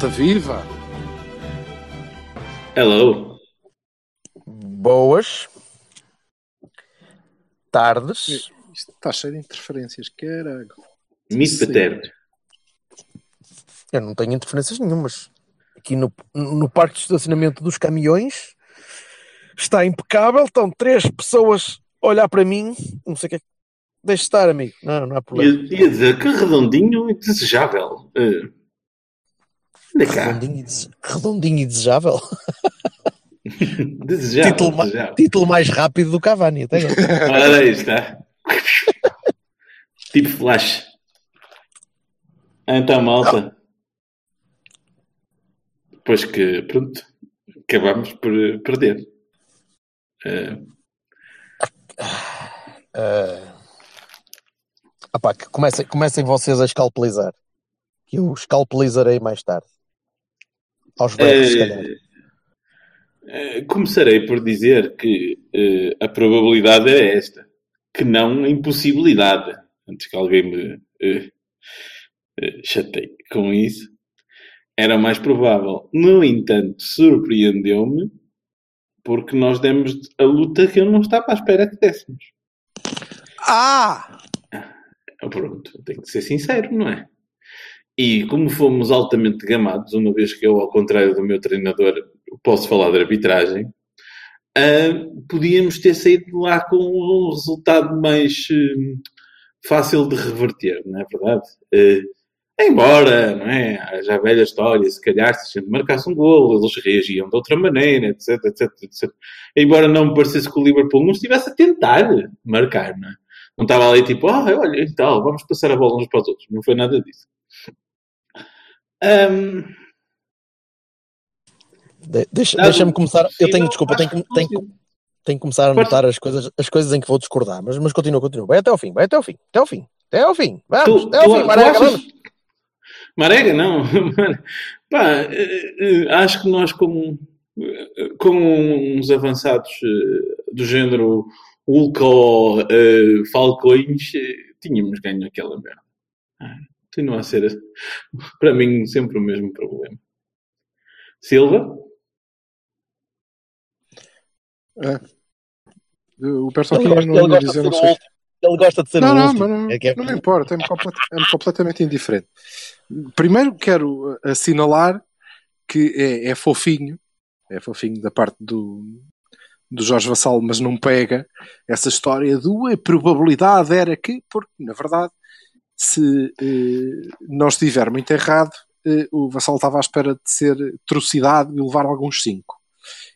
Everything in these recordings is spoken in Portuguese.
Malta, viva! Hello. Boas tardes. Isto está cheio de interferências, caralho. Mito Sim. paterno. Eu não tenho interferências nenhumas. Aqui no, no parque de estacionamento dos caminhões está impecável. Estão três pessoas a olhar para mim. Não sei o que é que. Deixa estar, amigo. Não, não há problema. ia dizer que redondinho e desejável. Cá. Redondinho e, redondinho e desejável. Desejável. Título, ma- desejável. título mais rápido do Cavani. Até agora. Ora, aí está. tipo flash. Então, malta. Depois que, pronto, acabamos por eh, perder. Eh, Ah pá, que comecem, comecem vocês a escalpelizar. Que eu escalpelizarei mais tarde. Aos berros, se calhar. eh, eh, começarei por dizer que eh, a probabilidade é esta, que não a impossibilidade. Antes que alguém me eh, eh, chateie com isso, era mais provável. No entanto, surpreendeu-me porque nós demos a luta que eu não estava à espera que dessemos. Ah! Ah, Pronto, tenho que ser sincero, não é? E como fomos altamente gamados, uma vez que eu, ao contrário do meu treinador, posso falar de arbitragem, ah, podíamos ter saído de lá com um resultado mais hum, fácil de reverter, não é verdade? Ah, embora, não é? A velha história, se calhar se a gente marcasse um gol, eles reagiam de outra maneira, etc, etc, etc. Embora não me parecesse que o Liverpool não estivesse a tentar marcar, não é? Não estava ali tipo, ah, olha, e tal, vamos passar a bola uns para os outros. Não foi nada disso. Ahm, De- deixa- Deixa-me começar. Eu tenho, desculpa, tenho, tenho, consigo. tenho que começar a anotar as coisas, as coisas em que vou discordar, mas, mas continua, continua. Vai até ao fim, vai até ao fim, até ao fim, até ao fim. Vamos, tu, até ao tu- fim, Marega, achas- vamos. Marega, não. Pá, eh, eh, acho que nós, como, eh, como uns avançados do género Hulk ou eh, Falcões, tínhamos ganho aquela merda. Continua a ser, para mim, sempre o mesmo problema. Silva? O Ele aqui gosta, não gosta de dizer, não o sei. Ele gosta de ser Não, o não, mas não, É que é- não me importa, é-me complet- é-me completamente indiferente. Primeiro quero assinalar que é, é fofinho, é fofinho da parte do, do Jorge Vassal, mas não pega essa história do a probabilidade era que, porque na verdade, se eh, não estiver muito errado, eh, o Vassal estava à espera de ser trucidado e levar alguns 5.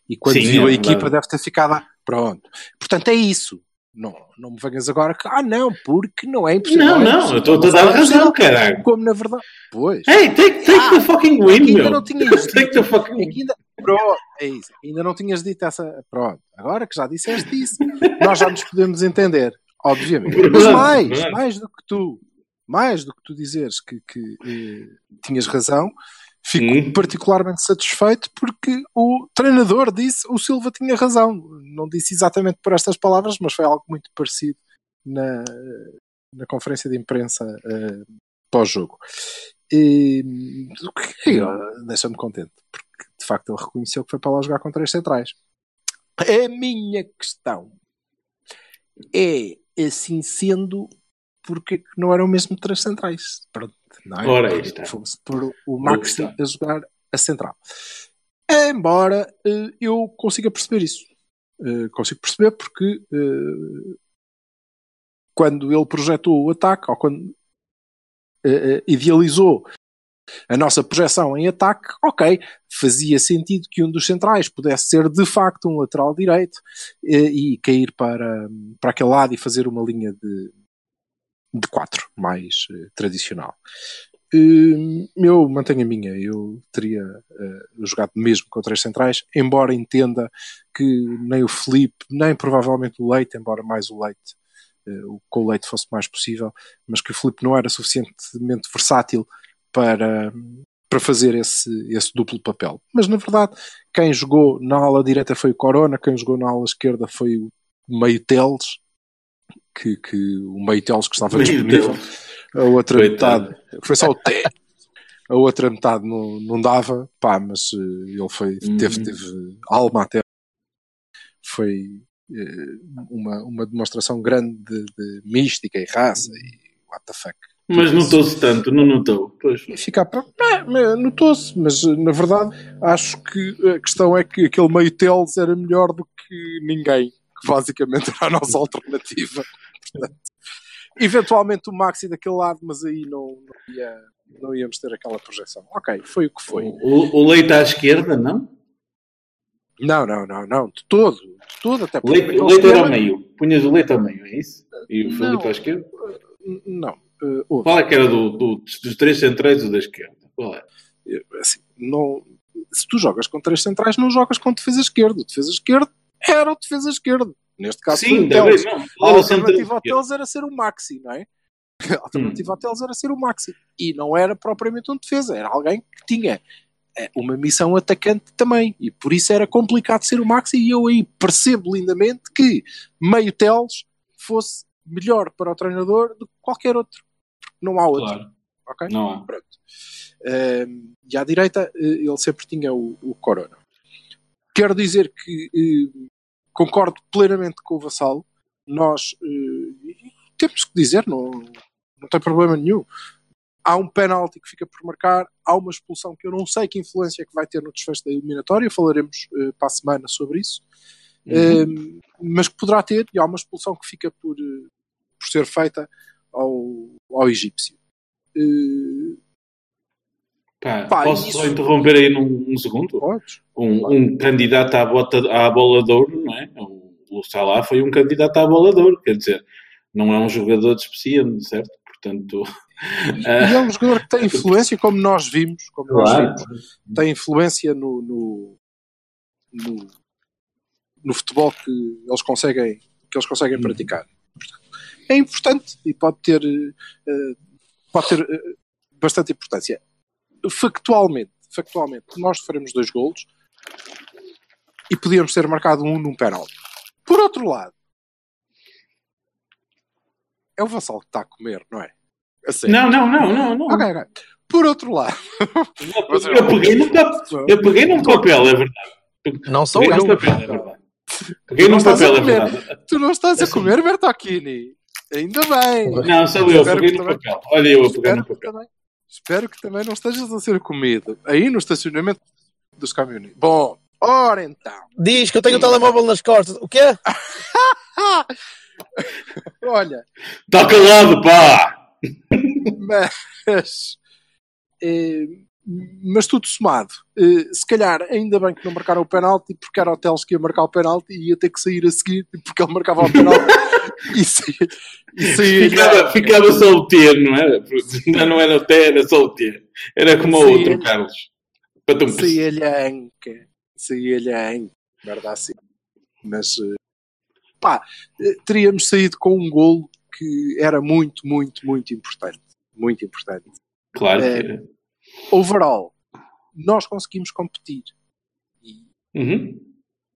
E quando Sim, viu é a equipa deve ter ficado. Pronto. Portanto, é isso. Não, não me venhas agora que, ah, não, porque não é impossível. Não, não, eu estou a dar razão, caralho. Como na verdade. Pois. Hey, take, take Ah, the fucking é win, ainda meu. não tinhas Take the dito. fucking é que ainda, pronto, é isso. Ainda não tinhas dito essa. Pronto. Agora que já disseste isso, nós já nos podemos entender. Obviamente. Mas mais, mais do que tu, mais do que tu dizeres que, que eh, tinhas razão, fico Hum. particularmente satisfeito porque o treinador disse o Silva tinha razão. Não disse exatamente por estas palavras, mas foi algo muito parecido na, na conferência de imprensa eh, pós-jogo. Deixa-me contente, porque de facto ele reconheceu que foi para lá jogar com três centrais. A minha questão é, assim sendo, porque que não eram mesmo três centrais? Pronto, não é? Ora, está. Fosse por o está. a jogar a central. Embora eh, eu consiga perceber isso. Eh, consigo perceber porque eh, quando ele projetou o ataque, ou quando idealizou a nossa projeção em ataque, ok, fazia sentido que um dos centrais pudesse ser de facto um lateral direito e cair para, para aquele lado e fazer uma linha de, de quatro, mais eh, tradicional. Eh, eu mantenho a minha, eu teria eh, jogado mesmo com três centrais, embora entenda que nem o Felipe, nem provavelmente o Leite, embora mais o Leite, o com o Leite fosse mais possível, mas que o Felipe não era suficientemente versátil para, para fazer esse, esse duplo papel. Mas na verdade, quem jogou na ala direita foi o Corona, quem jogou na ala esquerda foi o Meio Teles, que, que o Meio que estava disponível. A outra Coitado. metade foi só o T. A outra metade não, não dava, pá, mas eh, ele foi, teve, Uhum. teve alma até. Foi eh, uma, uma demonstração grande de, de mística e raça e what the fuck. Mas notou-se tanto, não notou? Pois. Ficar para. É, notou-se, mas eh, na verdade acho que a questão é que aquele meio Teles era melhor do que ninguém, que basicamente era a nossa alternativa. Portanto, eventualmente o Maxi daquele lado, mas aí não, não, ia- não íamos ter aquela projeção. Ok, foi o que foi. O, o leite à esquerda, não? Não, não, não, não, de todo, de todo, até O leite, leite era ao meio. Punhas o leite ao meio, é isso? E o Não. Filipe à esquerda? Não, eh, houve. Qual é que era do, do- dos três centrais o da esquerda? Qual é? assim, não, se tu jogas com três centrais, não jogas com defesa esquerda. O defesa esquerdo era o defesa esquerdo. Neste caso, Sim, Teles. não. A alternativa ao? Teles era ser o Maxi, não é? A alternativa Hum. ao Teles era ser o Maxi. E não era propriamente um defesa, era alguém que tinha eh, uma missão atacante também. E por isso era complicado ser o Maxi. E eu aí percebo lindamente que meio Teles fosse melhor para o treinador do que qualquer outro. Não há outro. Claro, ok? não há. Pronto. Ehm, e à direita eh, ele sempre tinha o, o Corona. Quero dizer que eh, concordo plenamente com o Vassalo. Nós eh, temos que dizer, não, não tem problema nenhum. Há um penalti que fica por marcar, há uma expulsão que eu não sei que influência é que vai ter no desfecho da eliminatória, falaremos eh, para a semana sobre isso. Uhum. Ehm, mas que poderá ter, e há uma expulsão que fica por, eh, por ser feita ao, ao egípcio. Eh, Pá, Pá, posso isso- só interromper aí num, um segundo? podes? Um, um candidato à, bota, à bola de ouro, não é? O, Salah foi um candidato à bola de ouro, quer dizer, não é um jogador despreciante, certo? Portanto, E é um jogador que tem influência, como nós vimos, como nós claro. vimos, tem influência no, no, no, no futebol que eles conseguem, que eles conseguem Uhum. praticar. É importante e pode ter, eh, pode ter eh, bastante importância. Factualmente, factualmente, nós faremos dois golos e podíamos ter marcado um num penalti. Por outro lado, é o Vassal que está a comer, não é? A sério. Não, não, não, não, não. Ok, ok. Por outro lado, Eu peguei num papel, eu peguei num papel, é verdade. Não sou Peguei eu. num papel, é verdade. Peguei num papel, é verdade. tu não estás a Assim. comer Bertocchini. Ainda bem. Não, sou eu, Espero peguei também- papel. Olha eu a pegar no papel. também, espero que também não estejas a ser comido. Aí no estacionamento dos caminhões. Bom, ora então. Diz que eu tenho o telemóvel nas costas. O quê? Olha, Está calado, pá! mas. eh, mas tudo somado. Eh, se calhar, ainda bem que não marcaram o penalti, porque era o Teles que ia marcar o penalti e ia ter que sair a seguir, porque ele marcava o penalti e saía. E saía Ficava, ficava só o T, não era? Ainda não era o T, era só o T. Era como o outro, Carlos. Saía-lhe a anca. Saía-lhe a anca. Verdade assim. Mas, eh, pá, eh, teríamos saído com um golo que era muito, muito, muito importante. Muito importante. Claro que É. era. Overall, nós conseguimos competir. E, Uhum.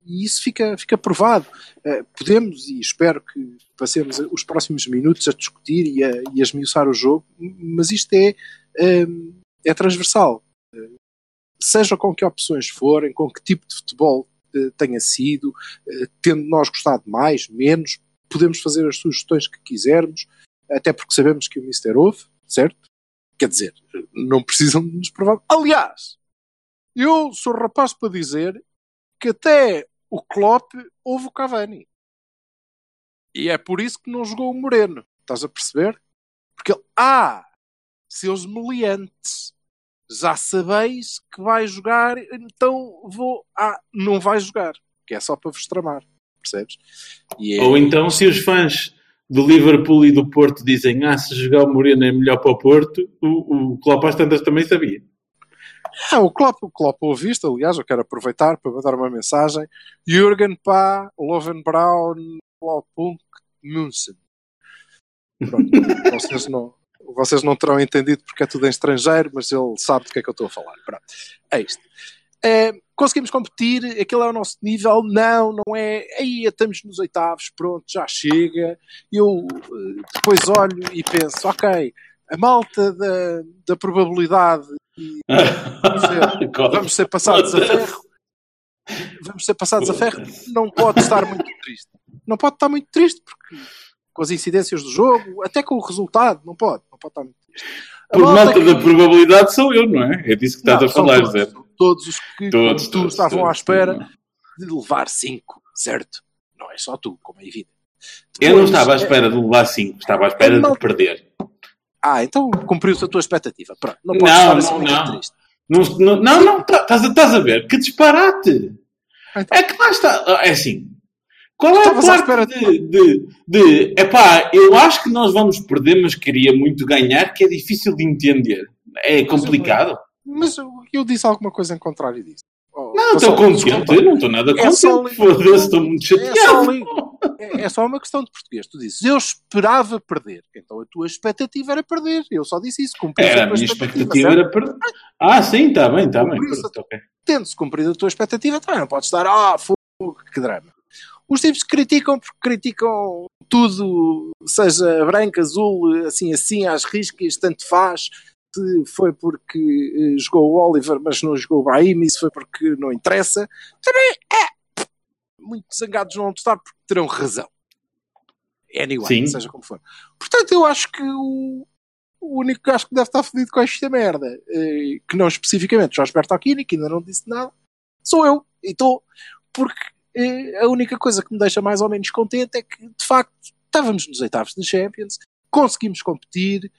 e isso fica, fica provado. Eh, podemos, e espero que passemos os próximos minutos a discutir e a, e a esmiuçar o jogo, mas isto é, eh, é transversal. Eh, seja com que opções forem, com que tipo de futebol eh, tenha sido, tendo nós gostado mais, menos, podemos fazer as sugestões que quisermos, até porque sabemos que o Mister ouve, certo? Quer dizer, não precisam de nos provar. Aliás, eu sou rapaz para dizer que até o Klopp houve o Cavani. E é por isso que não jogou o Moreno. Estás a perceber? Porque ele, ah, seus meliantes, já sabeis que vai jogar, então vou. Ah, não vai jogar. Que é só para vos tramar. Percebes? É- Ou então, se os fãs do Liverpool e do Porto dizem ah, se jogar o Moreno é melhor para o Porto, o, o Klopp às tantas também sabia. Ah, o Klopp, o Klopp ouve isto, aliás, eu quero aproveitar para mandar uma mensagem. Jürgen Pá, Lovenbraun, Blaupunkt, München. Pronto, vocês não, vocês não terão entendido porque é tudo em estrangeiro, mas ele sabe do que é que eu estou a falar. Pronto. É isto. É, conseguimos competir, aquele é o nosso nível. Não, não é. Aí estamos nos oitavos, pronto, já chega. Eu eh, depois olho e penso, ok, a malta da, da probabilidade e vamos ser, vamos ser passados a ferro. Vamos ser passados a ferro. Não pode estar muito triste. Não pode estar muito triste porque com as incidências do jogo, até com o resultado, não pode. Não pode estar muito triste. A Por malta malta que- da probabilidade sou eu, não é? É disso que estás Não, a falar, Zé. Todos os que, Todos, tu, todos, estavam à todos, espera todos. de levar 5, certo? Não é só tu, como é evidente. Eu não Depois, estava à é- espera de levar 5, estava à espera Não. de perder. Ah, então cumpriu-se a tua expectativa. Pronto, não Não, podes estar não, assim muito não. triste. Não, não, não, não, tá- estás a, estás a ver? Que disparate! Então. É que lá está. É assim. Qual é a Estavas à parte de, de, de. Epá, eu acho que nós vamos perder, mas queria muito ganhar, que é difícil de entender. É complicado. Mas eu, eu disse alguma coisa em contrário disso. Oh, Não, estou contente. Eu não estou nada É contente. Foda-se, estou muito É só, chateado. é, é só uma questão de português. Tu dizes, eu esperava perder. Então a tua expectativa era perder. Eu só disse isso. Cumpriu Era, a tua minha expectativa, expectativa era perder. Ah, sim, está bem, está bem. Por isso- Pronto, ok. tendo-se cumprido a tua expectativa, também não podes estar, ah, fogo, que drama. Os tipos criticam porque criticam tudo, seja branco, azul, assim, assim, às riscas, tanto faz. Se foi porque eh, jogou o Oliver, mas não jogou o Brahim, se foi porque não interessa. Também é. Muito zangados não vão estar porque terão razão. Anyway, Sim. seja como for. Portanto, eu acho que o, o único gajo que deve estar fodido com esta merda, eh, que não especificamente Jorge Bertolini, que ainda não disse nada, sou eu. E estou. Porque eh, a única coisa que me deixa mais ou menos contente é que, de facto, estávamos nos oitavos de Champions, conseguimos competir,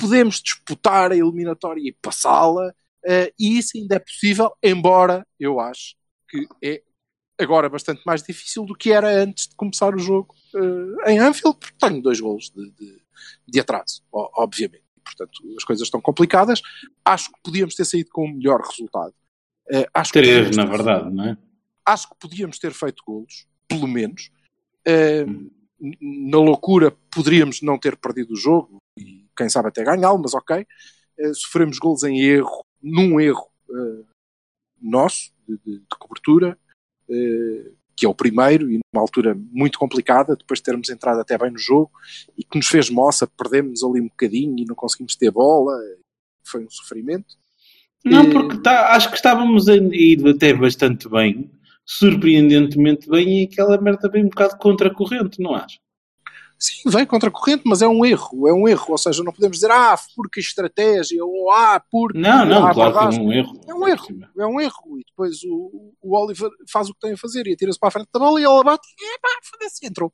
podemos disputar a eliminatória e passá-la, eh, e isso ainda é possível, embora eu acho que é agora bastante mais difícil do que era antes de começar o jogo eh, em Anfield, porque tenho dois golos de, de- de atraso, obviamente. Portanto, as coisas estão complicadas. Acho que podíamos ter saído com um melhor resultado. Eh, acho que Três, podíamos na verdade, não é? acho que podíamos ter feito golos, pelo menos. Eh, n- na loucura poderíamos não ter perdido o jogo e quem sabe até ganhá-lo, mas ok. Eh, sofremos golos em erro, num erro eh, nosso de, de- de cobertura, eh, que é o primeiro e numa altura muito complicada, depois de termos entrado até bem no jogo e que nos fez moça, perdemos ali um bocadinho e não conseguimos ter bola, foi um sofrimento. Não, porque tá- acho que estávamos a ir até bastante bem, surpreendentemente bem, e aquela merda vem um bocado contra a corrente, não acho? Sim, vem contra a corrente, mas é um erro, é um erro. Ou seja, não podemos dizer, ah, porque estratégia, ou ah, porque. Não, não, a claro que é um erro. É um erro, é um erro. E depois o, o Oliver faz o que tem a fazer e atira-se para a frente da bola e ela bate e pá, foda-se, entrou.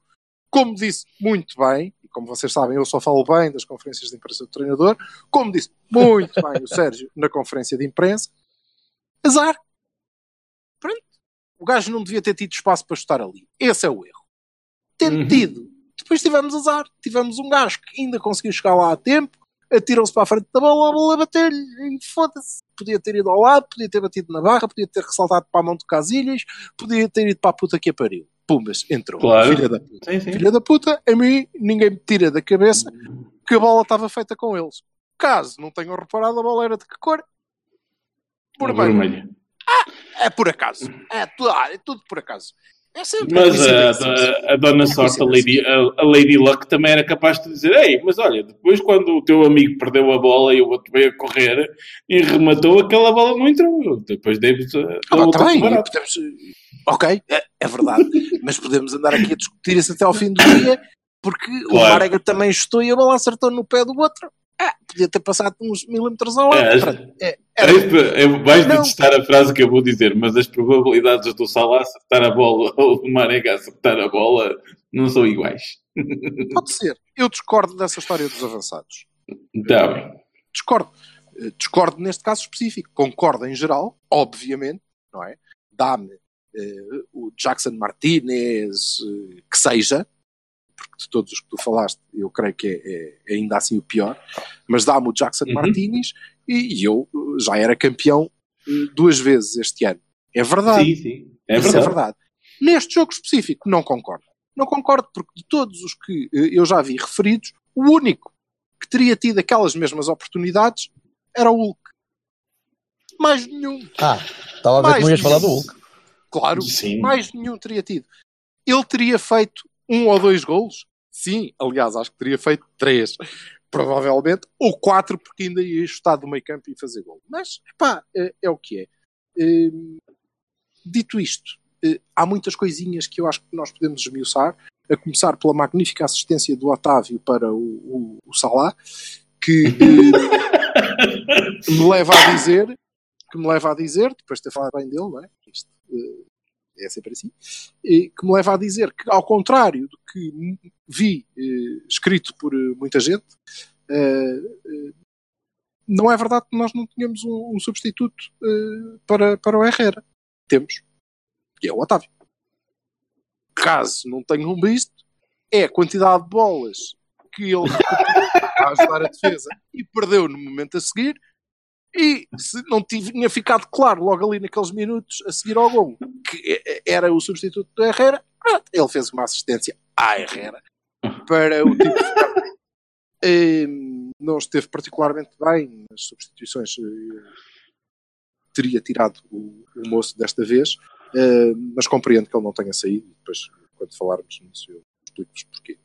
Como disse muito bem, e como vocês sabem, eu só falo bem das conferências de imprensa do treinador, como disse muito bem o Sérgio na conferência de imprensa, azar. Pronto. O gajo não devia ter tido espaço para estar ali. Esse é o erro. Tendo Uhum. Depois tivemos azar. Tivemos um gajo que ainda conseguiu chegar lá a tempo, atirou-se para a frente da bola, a bola bateu-lhe e foda-se. Podia ter ido ao lado, podia ter batido na barra, podia ter ressaltado para a mão de Casilhas, podia ter ido para a puta que a pariu. Pumbas, entrou. Claro. Filha da puta. Sim, sim. Filha da puta, a mim ninguém me tira da cabeça que a bola estava feita com eles. Caso não tenham reparado, a bola era de que cor? Vermelho. Vermelho. É por acaso. É, tu- ah, é tudo por acaso. É sempre Mas a, a, a Dona Sorte, a Lady, a, a Lady Luck, também era capaz de dizer: Ei, mas olha, depois quando o teu amigo perdeu a bola e o outro veio a correr e rematou, aquela bola não entrou. Depois demos a. Ah, tá bem, podemos, ok, é, é verdade, mas podemos andar aqui a discutir isso até ao fim do dia, porque o Claro. Marega também estou e a bola acertou no pé do outro. Ah, podia ter passado uns milímetros ao lado. É, é, É, era- é, vais Não. detestar a frase que eu vou dizer, mas as probabilidades do Salah acertar a bola ou do Marega acertar a bola não são iguais. pode ser. Eu discordo dessa história dos avançados. Está bem. discordo. Eh, Discordo neste caso específico. Concordo em geral, obviamente, não é? Dá-me eh, o Jackson Martinez, eh, que seja, porque de todos os que tu falaste, eu creio que é, é ainda assim o pior, mas dá-me o Jackson Uhum. Martinez e, e eu eh, já era campeão eh, duas vezes este ano. É verdade. Sim, sim. É Isso verdade. é verdade. Neste jogo específico, não concordo. Não concordo porque de todos os que eh, eu já vi referidos, o único que teria tido aquelas mesmas oportunidades era o Hulk. Mais nenhum. Ah, estava a ver que não ias falar do. Hulk. Claro, Sim. mais nenhum teria tido. Ele teria feito um ou dois golos? Sim, aliás, acho que teria feito três, provavelmente, ou quatro, porque ainda ia estar do meio campo e fazer gol. Mas, pá, é, é o que é. Hum, dito isto, eh, há muitas coisinhas que eu acho que nós podemos esmiuçar, a começar pela magnífica assistência do Otávio para o, o, o que eh, me leva a dizer que me leva a dizer, depois de ter falado bem dele, não é? Isto é sempre assim, e que me leva a dizer que, ao contrário do que vi eh, escrito por eh, muita gente, eh, eh, não é verdade que nós não tínhamos um, um substituto eh, para, para o Herrera. Temos. E é o Otávio. Caso não tenham visto, é a quantidade de bolas que ele a ajudar a defesa e perdeu no momento a seguir. E se não tinha ficado claro logo ali naqueles minutos a seguir ao gol que era o substituto do Herrera, ele fez uma assistência à Herrera para o tipo ficar. Hum, não esteve particularmente bem nas substituições. eh, Teria tirado o, o moço desta vez, eh, mas compreendo que ele não tenha saído. Depois, quando falarmos nisso, eu explico-vos porquê.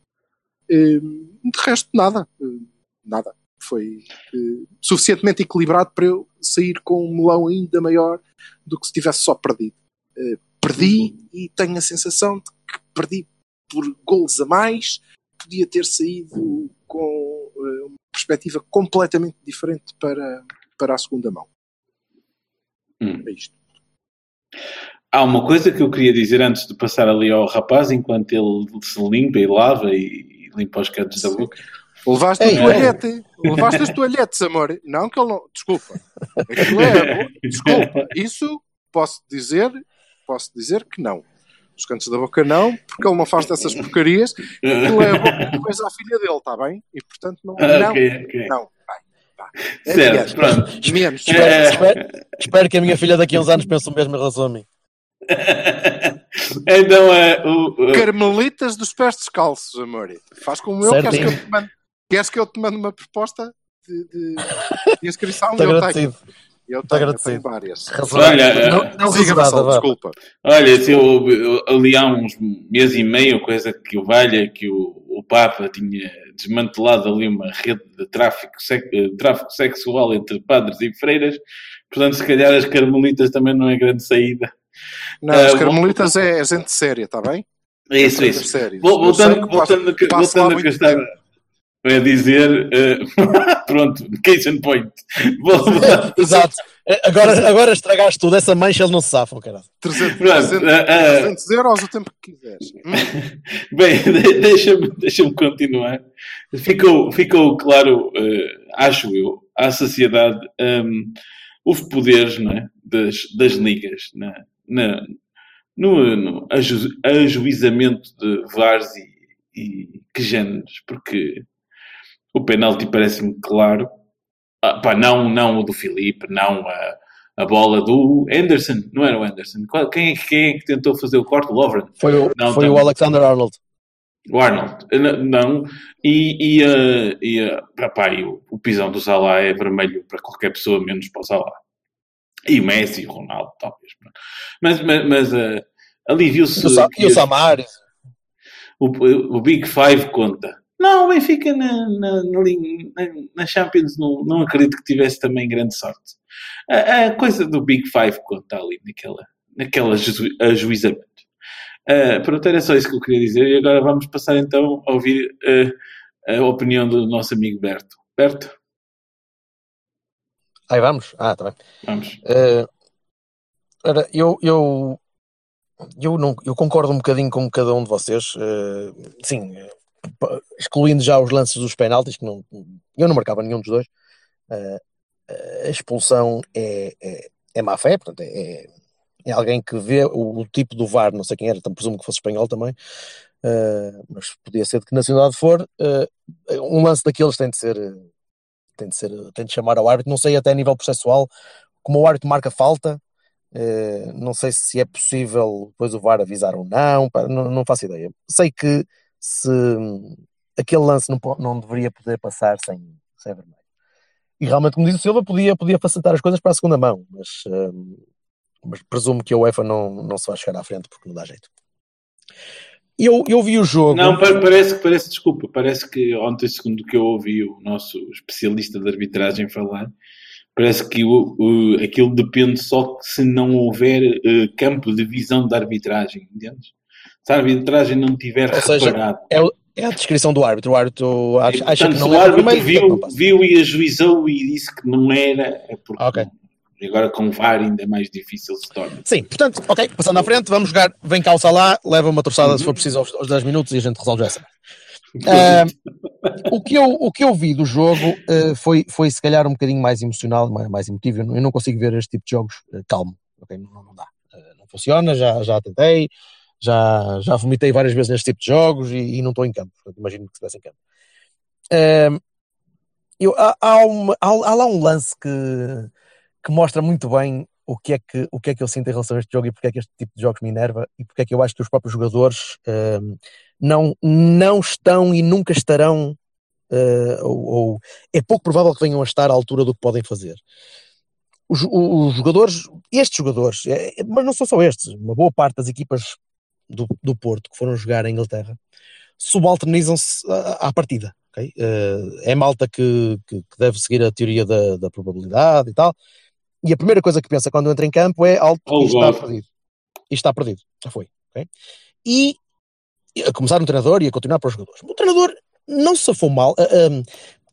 Hum, de resto, nada. Hum, nada. Foi eh, suficientemente equilibrado para eu sair com um melão ainda maior do que se tivesse só perdido. Eh, perdi e tenho a sensação de que perdi por golos a mais. Podia ter saído com eh, uma perspectiva completamente diferente para, para a segunda mão. Hum. É isto. Há uma coisa que eu queria dizer antes de passar ali ao rapaz, enquanto ele se limpa e lava e, e limpa os cantos da boca. Levaste Ei, a toalhete. Levaste as toalhetes, amor. Não que ele não. Desculpa. Aquilo é. Desculpa. Isso posso dizer. Posso dizer que não. Os cantos da boca não, porque ele não faz dessas porcarias. Aquilo é a boca depois à filha dele, está bem? E portanto não. Não. ok, ok. Não. Vai. Certo, pronto. Menos. Espero, É. espero- espero que a minha filha daqui a uns anos pense o mesmo em relação a mim. então, é, o, o- Carmelitas dos pés descalços, amor. Faz como eu. Queres que eu te mande, queres que eu te mande uma proposta de, de, de inscrição? Estou eu agradecido. tenho. Eu Estou tenho, eu agradecido. tenho várias. Olha, não, não Siga, Vassal, vá. desculpa. Olha, se eu, eu- ali há uns meses e meio, coisa que o valha, que o, o Papa tinha desmantelado ali uma rede de tráfico, eh, tráfico sexual entre padres e freiras, portanto, se calhar as carmelitas também não é grande saída. Não, Ah, as carmelitas é gente séria, está bem? É isso, é isso. Voltando, que voltando, voltando lá a que estava a dizer, eh, pronto, case in point. Vou- Exato. Agora, agora estragaste tudo. Essa mancha eles não se safam, caralho. 300, Pronto, 300, ah, ah. 300 euros o tempo que quiseres. Bem, de- deixa-me deixa continuar. Ficou, ficou claro, eh, acho eu, à sociedade, um, houve poderes não é, das, das ligas na, na- no, no aju, ajuizamento de VARs e, e que géneros, porque o penalti parece-me claro. Ah, pá, não, não o do Filipe, não a, a bola do Anderson, não era o Anderson. Quem, é que- quem é que tentou fazer o corte? O Lovren. Foi o, Não, foi o. Alexander Arnold. O Arnold, N- não, e, e, eh, e, eh, o, o pisão do Salah é vermelho para qualquer pessoa, menos para o Salah. E o Messi, o Ronaldo, talvez. Mas, mas, mas eh, ali viu-se E o, o, o Big Five conta. Não, o Benfica na, na, na, Champions não, não acredito que tivesse também grande sorte. A, a coisa do Big Five conta ali naquela, aju- ajuizamento. Uh, pronto, era só isso que eu queria dizer. E agora vamos passar então a ouvir eh, a opinião do nosso amigo Berto. Berto, Aí vamos? Ah, tá bem. vamos. Ora, eu, eu, eu, não, eu concordo um bocadinho com cada um de vocês. eh, sim, excluindo já os lances dos penaltis, que não, eu não marcava nenhum dos dois. eh, a expulsão é, é, é má fé, portanto, é, é alguém que vê o, o tipo do VAR, não sei quem era, então presumo que fosse espanhol também, eh, mas podia ser de que nacionalidade for. eh, um lance daqueles tem de ser. tem de ser, tem de chamar ao árbitro, não sei até a nível processual, como o árbitro marca falta, eh, não sei se é possível depois o VAR avisar ou não, pá, não, não faço ideia. Sei que se, aquele lance não, não deveria poder passar sem, sem vermelho. E realmente, como diz o Silva, podia, podia facilitar as coisas para a segunda mão, mas, hum, mas presumo que a UEFA não, não se vai chegar à frente porque não dá jeito. Eu, eu vi o jogo. Não, pa- parece que, parece, desculpa, parece que ontem, segundo que eu ouvi o nosso especialista de arbitragem falar, parece que o, o- aquilo depende só que se não houver eh, campo de visão da arbitragem, entendes? Se a arbitragem não tiver Ou seja, reparado. É, é a descrição do árbitro. O árbitro acha, Portanto, que não o é árbitro viu, viu e ajuizou e disse que não era, é porque Ok. e agora com o VAR ainda é mais difícil se torna. Sim, portanto, ok, passando à frente, vamos jogar. Vem cá o Salah, leva uma torçada se for preciso aos, aos 10 minutos e a gente resolve essa. Ah, o, que eu, o que eu vi do jogo eh, foi, foi se calhar um bocadinho mais emocional, mais, mais emotivo. Eu não, eu não consigo ver este tipo de jogos eh, calmo, ok? Não, não dá. Eh, não funciona, já, já tentei, já, já vomitei várias vezes neste tipo de jogos e, e não estou em campo. Portanto, imagino que estivesse em campo. Eu, há, há, uma- há- há lá um lance que, que mostra muito bem o que, é que, o que é que eu sinto em relação a este jogo e porque é que este tipo de jogos me enerva e porque é que eu acho que os próprios jogadores não, não estão e nunca estarão, ah, ou, ou é pouco provável que venham a estar à altura do que podem fazer. Os, os jogadores, estes jogadores, é- é- mas não são só estes, uma boa parte das equipas do, do Porto que foram jogar em Inglaterra subalternizam-se à, à partida. ok? Ah, é malta que, que, que deve seguir a teoria da, da probabilidade e tal. E a primeira coisa que pensa quando entra em campo é alto, Oh, isto está perdido. Isto está perdido. Já foi. ok? E e a começar no treinador e a continuar para os jogadores. O treinador não se safou mal. Ah, ah,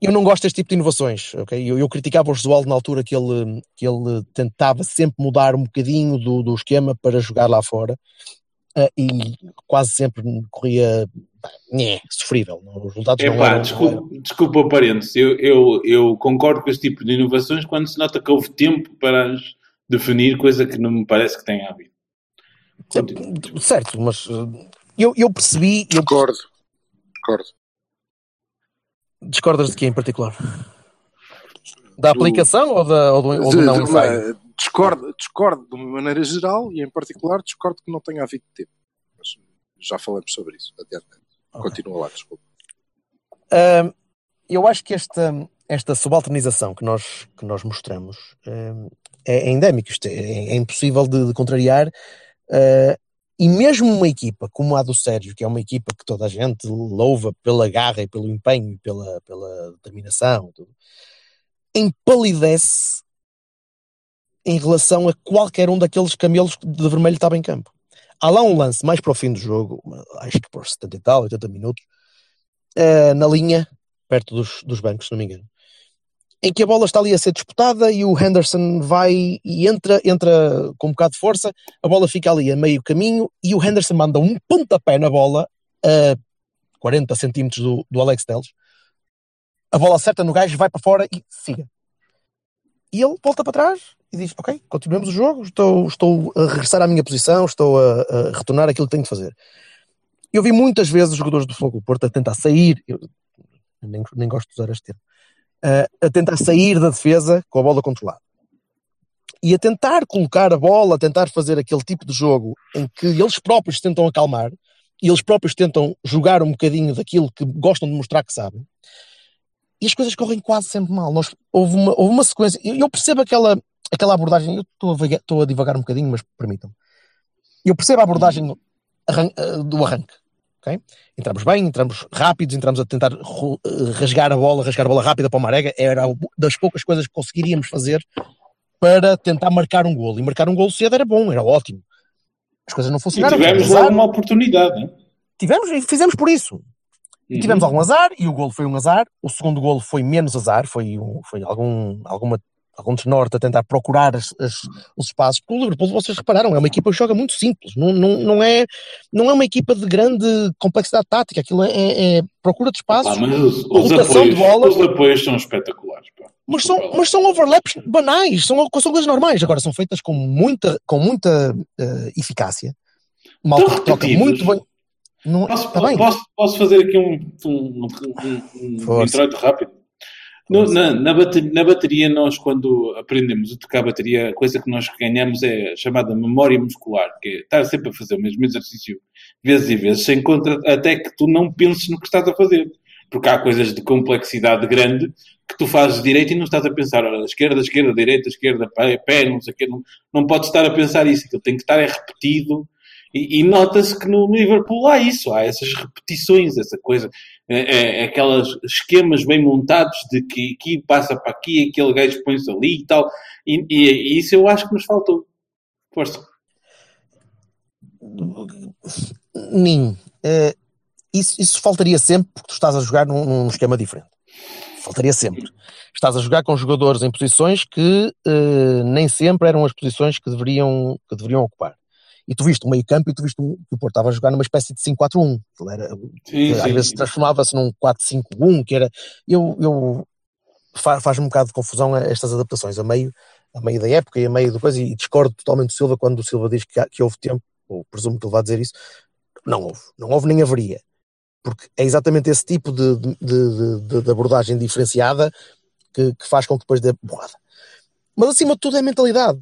eu não gosto deste tipo de inovações. ok? Eu, eu criticava o Josualdo na altura que ele, que ele tentava sempre mudar um bocadinho do, do esquema para jogar lá fora. Ah, e quase sempre corria nhé, sofrível. Os resultados não Epá, eram, não eram. desculpa, desculpa o parênteses. Eu, eu, eu concordo com este tipo de inovações quando se nota que houve tempo para as definir, coisa que não me parece que tenha havido. Continua. Certo, mas uh, eu, eu percebi, eu Discordo. Discordo. discordas de quem em particular? Da Do- aplicação ou, da, ou do, ou do De- não de- ensaio? Discordo, discordo de uma maneira geral e em particular discordo que não tenha havido tempo. Mas já falamos sobre isso. Adiante. Ok. Continua lá, desculpa. Ahm, eu acho que esta, esta subalternização que nós, que nós mostramos ahm, é, é endémico, isto é, é impossível de, de contrariar. ah, e mesmo uma equipa como a do Sérgio, que é uma equipa que toda a gente louva pela garra e pelo empenho e pela, pela determinação, tudo, empalidece em relação a qualquer um daqueles camelos que de vermelho estava em campo. Há lá um lance mais para o fim do jogo, acho que por 70 e tal, 80 minutos, eh, na linha, perto dos, dos bancos, se não me engano, em que a bola está ali a ser disputada e o Henderson vai e entra, entra com um bocado de força, a bola fica ali a meio caminho e o Henderson manda um pontapé na bola a 40 centímetros do, do Alex Telles. A bola acerta no gajo, vai para fora e siga. E ele volta para trás e diz: Ok, continuamos o jogo, estou, estou a regressar à minha posição, estou a, a retornar aquilo que tenho de fazer. Eu vi muitas vezes os jogadores do Fogo Porto a tentar sair, eu nem, nem gosto de usar este termo, a tentar sair da defesa com a bola controlada. E a tentar colocar a bola, a tentar fazer aquele tipo de jogo em que eles próprios tentam acalmar e eles próprios tentam jogar um bocadinho daquilo que gostam de mostrar que sabem. E as coisas correm quase sempre mal. Nós, houve, uma, houve uma sequência. Eu, eu percebo aquela, aquela abordagem. Eu estou a, estou a divagar um bocadinho, mas permitam. Eu percebo a abordagem arran- eh, do arranque. ok? Entramos bem, entramos rápidos, entramos a tentar eh, rasgar a bola, rasgar a bola rápida para o Marega. Era das poucas coisas que conseguiríamos fazer para tentar marcar um golo. E marcar um golo cedo era bom, era ótimo. As coisas não E funcionaram. tivemos azar. logo uma oportunidade. hein? Tivemos e fizemos por isso. E tivemos Uhum. algum azar, e o golo foi um azar. O segundo golo foi menos azar, foi, um, foi algum, alguma, algum desnorte a tentar procurar as- as- os espaços. Porque o Liverpool, vocês repararam, é uma equipa que joga muito simples. Não, não, não, é, não é uma equipa de grande complexidade tática. Aquilo é, é- é procura de espaços, mas os, os rotação de apoios, bolas. os apoios são espetaculares. Pá. mas são, mas são overlaps banais, são, são coisas normais. Agora, são feitas com muita, com muita eh, eficácia. Malta toca muito bem. Não, Posso, tá posso, posso fazer aqui um, um, um, um introito rápido? No- na, na, bateria, na bateria, nós, quando aprendemos a tocar bateria, a coisa que nós ganhamos é a chamada memória muscular, que é estar sempre a fazer o mesmo exercício vezes e vezes, sem contra, até que tu não penses no que estás a fazer. porque há coisas de complexidade grande que tu fazes direito e não estás a pensar, olha, esquerda, esquerda, direita, esquerda, pé, pé não sei o quê, não, não podes estar a pensar isso, aquilo tem que estar é repetido e, e nota-se que no Liverpool há isso, há essas repetições, essa coisa, é, é, é aqueles esquemas bem montados de que aqui passa para aqui, aquele gajo põe-se ali e tal, e, e, e isso eu acho que nos faltou. Força. Nin, eh, isso, isso faltaria sempre porque tu estás a jogar num, num esquema diferente. Faltaria sempre. Estás a jogar com jogadores em posições que eh, nem sempre eram as posições que deveriam, que deveriam ocupar. E tu viste o meio campo e tu viste um- que o Porto estava a jogar numa espécie de 5-4-1. Aquilo Era, Sim, às sim. vezes transformava-se num 4-5-1, que era. Eu, eu fa- faz-me um bocado de confusão estas adaptações a meio, a meio da época e a meio do coisa, e discordo totalmente do Silva quando o Silva diz que, há- que houve tempo, ou presumo que ele vai dizer isso. Não houve, não houve nem haveria. Porque é exatamente esse tipo de, de, de- de- abordagem diferenciada que, que faz com que depois dê borrada. Mas acima de tudo é mentalidade.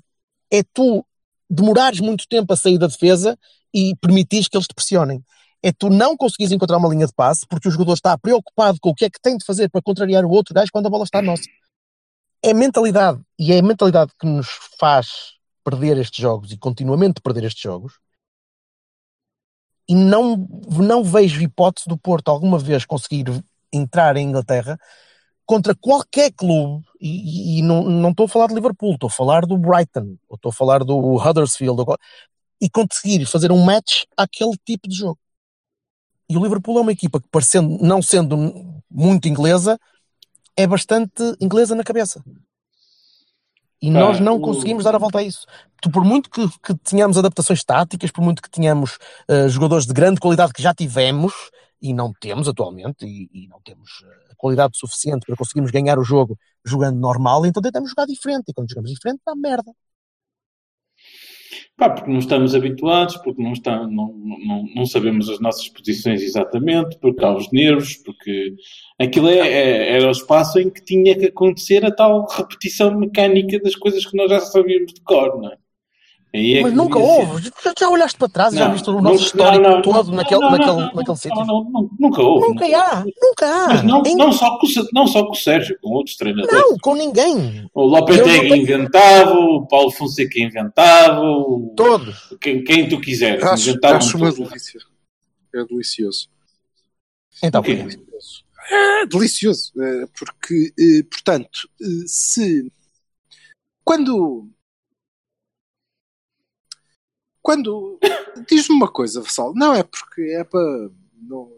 É tu demorares muito tempo a sair da defesa e permitires que eles te pressionem. É tu não conseguires encontrar uma linha de passe porque o jogador está preocupado com o que é que tem de fazer para contrariar o outro gajo quando a bola está nossa. É mentalidade. E é a mentalidade que nos faz perder estes jogos e continuamente perder estes jogos. E não, não vejo hipótese do Porto alguma vez conseguir entrar em Inglaterra contra qualquer clube, e, e- não, não estou a falar de Liverpool, estou a falar do Brighton, ou estou a falar do Huddersfield, ou e conseguir fazer um match àquele tipo de jogo. E o Liverpool é uma equipa que, parecendo, não sendo muito inglesa, é bastante inglesa na cabeça. E Pá, nós não o- conseguimos dar a volta a isso. Por muito que, que tenhamos adaptações táticas, por muito que tenhamos eh, jogadores de grande qualidade que já tivemos, e não temos atualmente, e, e não temos eh, qualidade suficiente para conseguirmos ganhar o jogo jogando normal, então tentamos jogar diferente. E quando jogamos diferente, dá merda. Pá, porque não estamos habituados, porque não, está, não, não, não sabemos as nossas posições exatamente, porque há os nervos, porque aquilo é, é- era o espaço em que tinha que acontecer a tal repetição mecânica das coisas que nós já sabíamos de cor, não é? Aí é Mas nunca houve. Já, já olhaste para trás e já viste o nunca- nosso histórico não, não, todo não, naquele, naquele, não, naquele não, sítio. não, não, nunca houve. Nunca há, nunca há. Mas não, Em- não, só com, não só com o Sérgio, com outros treinadores. não, com ninguém. O Lopetegui Eu inventava, o Paulo Fonseca inventava, o- Todos. quem, quem tu quiseres. Acho, inventavam acho uma delícia. É delicioso. Então, Ok. porquê? É delicioso. eh, Porque, eh, portanto, eh, se. Quando. Quando. Diz-me uma coisa, Vassal. Não é porque é para. Não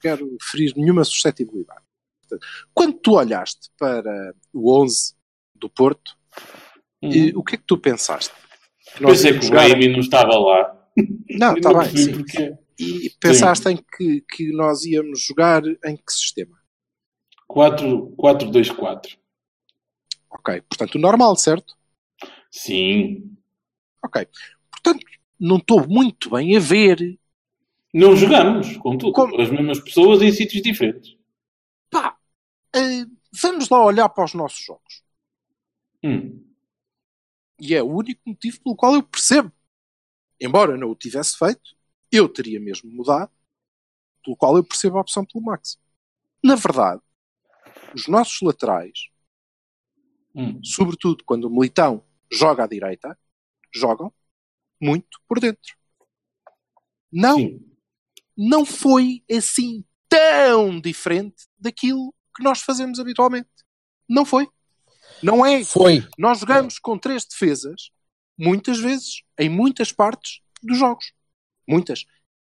quero ferir nenhuma suscetibilidade. Quando tu olhaste para o 11 do Porto, Uhum. eh, o que é que tu pensaste? Que Pensei que o Baby não estava lá. Não, E está bem, sim. E pensaste em que, que nós íamos jogar em que sistema? 4-2-4. Ok, portanto, o normal, certo? Sim. Ok. Portanto, não estou muito bem a ver. Não jogamos, contudo. Como? As mesmas pessoas em sítios diferentes. Pá, eh, vamos lá olhar para os nossos jogos. Hum. E é o único motivo pelo qual eu percebo. Embora não o tivesse feito, eu teria mesmo mudado, pelo qual eu percebo a opção pelo Max. Na verdade, os nossos laterais, Hum. sobretudo quando o Militão joga à direita, jogam muito por dentro. Não, Sim. não foi assim tão diferente daquilo que nós fazemos habitualmente. Não foi. Não é. Foi. Nós jogamos com três defesas, muitas vezes, em muitas partes dos jogos. Muitas.